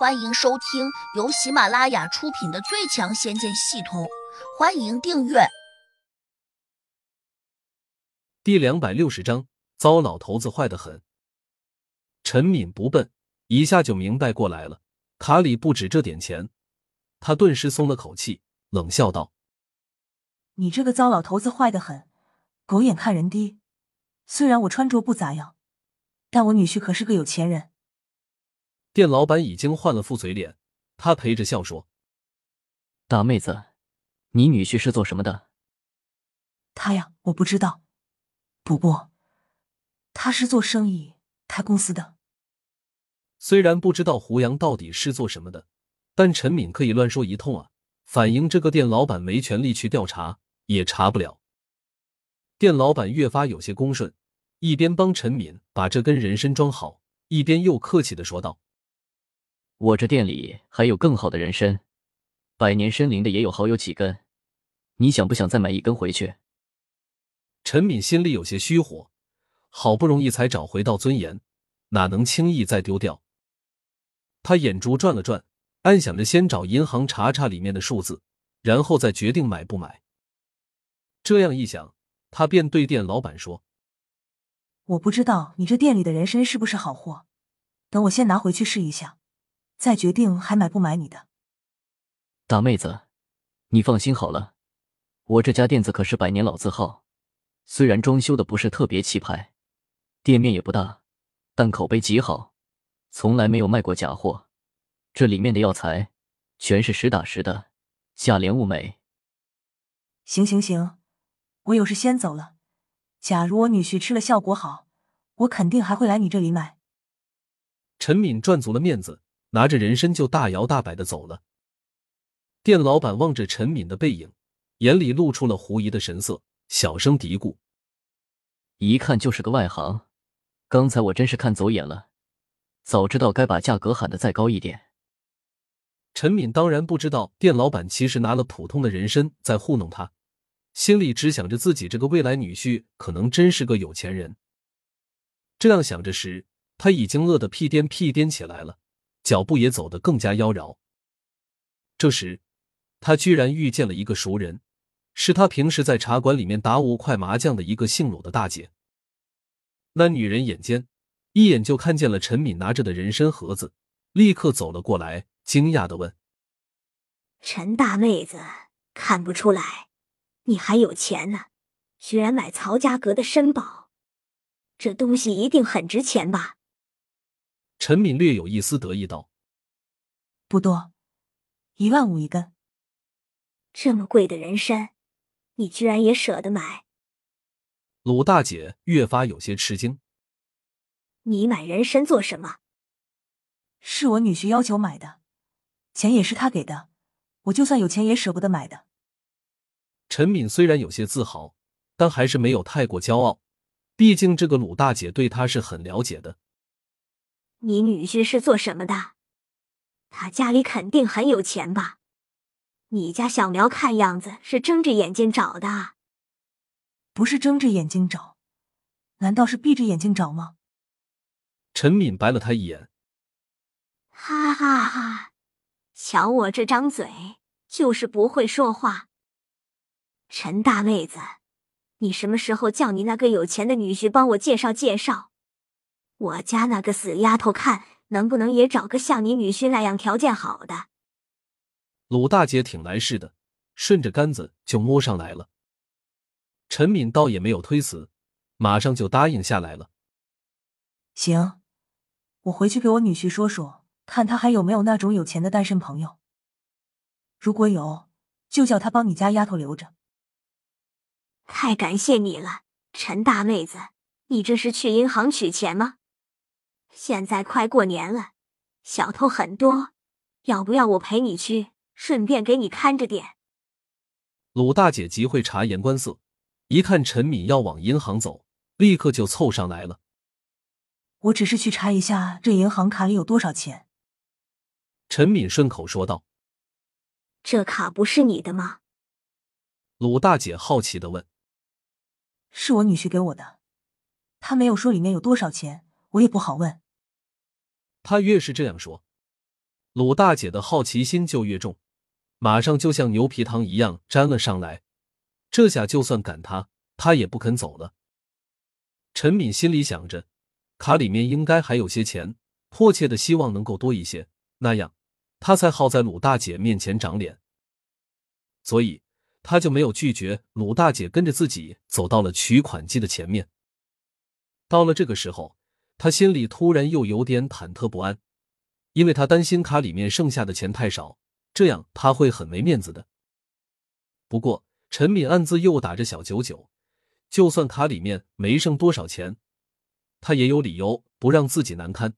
欢迎收听由喜马拉雅出品的《最强仙剑系统》，欢迎订阅。第两百六十章，糟老头子坏的很。陈敏不笨，一下就明白过来了。卡里不止这点钱，他顿时松了口气，冷笑道：“你这个糟老头子坏的很，狗眼看人低。虽然我穿着不咋样，但我女婿可是个有钱人。”店老板已经换了副嘴脸，他陪着笑说：“大妹子，你女婿是做什么的？”他呀，我不知道。不过，他是做生意开公司的。虽然不知道胡杨到底是做什么的，但陈敏可以乱说一通啊。反映这个店老板没权利去调查，也查不了。店老板越发有些恭顺，一边帮陈敏把这根人参装好，一边又客气的说道。我这店里还有更好的人参，百年参灵的也有好有几根，你想不想再买一根回去？陈敏心里有些虚火，好不容易才找回到尊严，哪能轻易再丢掉？他眼珠转了转，暗想着先找银行查查里面的数字，然后再决定买不买。这样一想，他便对店老板说：“我不知道你这店里的人参是不是好货，等我先拿回去试一下。”再决定还买不买你的，大妹子，你放心好了，我这家店子可是百年老字号，虽然装修的不是特别气派，店面也不大，但口碑极好，从来没有卖过假货。这里面的药材全是实打实的，价廉物美。行行行，我有事先走了。假如我女婿吃了效果好，我肯定还会来你这里买。陈敏赚足了面子。拿着人参就大摇大摆的走了。店老板望着陈敏的背影，眼里露出了狐疑的神色，小声嘀咕：“一看就是个外行，刚才我真是看走眼了，早知道该把价格喊得再高一点。”陈敏当然不知道店老板其实拿了普通的人参在糊弄他，心里只想着自己这个未来女婿可能真是个有钱人。这样想着时，他已经饿得屁颠屁颠起来了。脚步也走得更加妖娆。这时，他居然遇见了一个熟人，是他平时在茶馆里面打五块麻将的一个姓鲁的大姐。那女人眼尖，一眼就看见了陈敏拿着的人参盒子，立刻走了过来，惊讶的问：“陈大妹子，看不出来，你还有钱呢，居然买曹家阁的参宝，这东西一定很值钱吧？”陈敏略有一丝得意道：“不多，一万五一根。这么贵的人参，你居然也舍得买？”鲁大姐越发有些吃惊：“你买人参做什么？”“是我女婿要求买的，钱也是他给的，我就算有钱也舍不得买的。”陈敏虽然有些自豪，但还是没有太过骄傲，毕竟这个鲁大姐对他是很了解的。你女婿是做什么的？他家里肯定很有钱吧？你家小苗看样子是睁着眼睛找的。不是睁着眼睛找，难道是闭着眼睛找吗？陈敏白了他一眼，哈哈哈！瞧我这张嘴，就是不会说话。陈大妹子，你什么时候叫你那个有钱的女婿帮我介绍介绍？我家那个死丫头，看能不能也找个像你女婿那样条件好的。鲁大姐挺来事的，顺着杆子就摸上来了。陈敏倒也没有推辞，马上就答应下来了。行，我回去给我女婿说说，看他还有没有那种有钱的单身朋友。如果有，就叫他帮你家丫头留着。太感谢你了，陈大妹子，你这是去银行取钱吗？现在快过年了，小偷很多，要不要我陪你去，顺便给你看着点？鲁大姐极会察言观色，一看陈敏要往银行走，立刻就凑上来了。我只是去查一下这银行卡里有多少钱。陈敏顺口说道：“这卡不是你的吗？”鲁大姐好奇的问：“是我女婿给我的，他没有说里面有多少钱。”我也不好问。他越是这样说，鲁大姐的好奇心就越重，马上就像牛皮糖一样粘了上来。这下就算赶他，他也不肯走了。陈敏心里想着，卡里面应该还有些钱，迫切的希望能够多一些，那样他才好在鲁大姐面前长脸。所以，他就没有拒绝鲁大姐跟着自己走到了取款机的前面。到了这个时候，他心里突然又有点忐忑不安，因为他担心卡里面剩下的钱太少，这样他会很没面子的。不过，陈敏暗自又打着小九九，就算卡里面没剩多少钱，他也有理由不让自己难堪。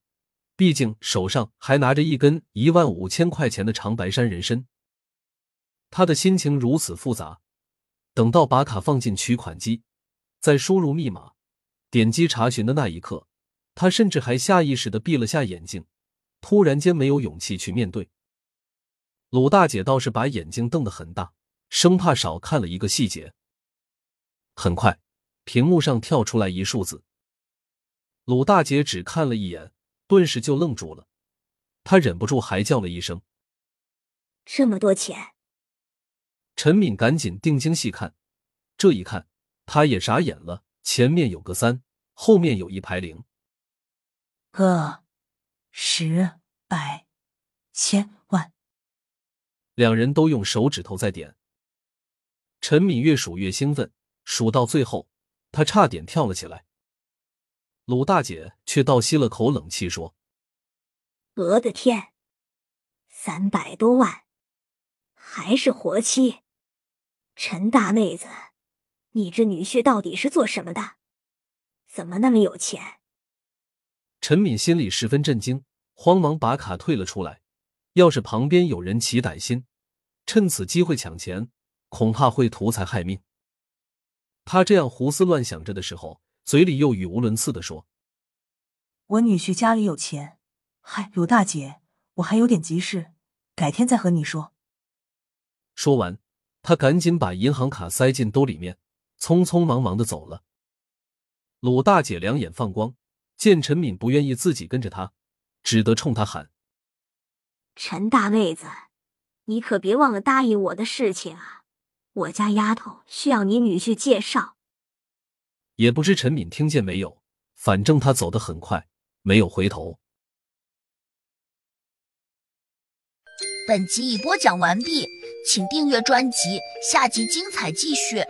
毕竟手上还拿着一根一万五千块钱的长白山人参。他的心情如此复杂。等到把卡放进取款机，再输入密码、点击查询的那一刻，他甚至还下意识的闭了下眼睛，突然间没有勇气去面对。鲁大姐倒是把眼睛瞪得很大。生怕少看了一个细节。很快，屏幕上跳出来一数字。鲁大姐只看了一眼，顿时就愣住了，她忍不住还叫了一声：“这么多钱！”陈敏赶紧定睛细看，这一看，她也傻眼了。前面有个三，后面有一排零。个十百千万，两人都用手指头在点。陈敏越数越兴奋，数到最后，他差点跳了起来。鲁大姐却倒吸了口冷气，说：“我的天，三百多万，还是活期！陈大妹子，你这女婿到底是做什么的？怎么那么有钱？”陈敏心里十分震惊，慌忙把卡退了出来。要是旁边有人起歹心，趁此机会抢钱。恐怕会图财害命。他这样胡思乱想着的时候，嘴里又语无伦次的说：“我女婿家里有钱。嗨，鲁大姐，我还有点急事，改天再和你说。”说完，他赶紧把银行卡塞进兜里面，匆匆忙忙的走了。鲁大姐两眼放光，见陈敏不愿意自己跟着他，只得冲他喊：“陈大妹子，你可别忘了答应我的事情啊！”我家丫头需要你女婿介绍，也不知陈敏听见没有。反正他走得很快，没有回头。本集已播讲完毕，请订阅专辑，下集精彩继续。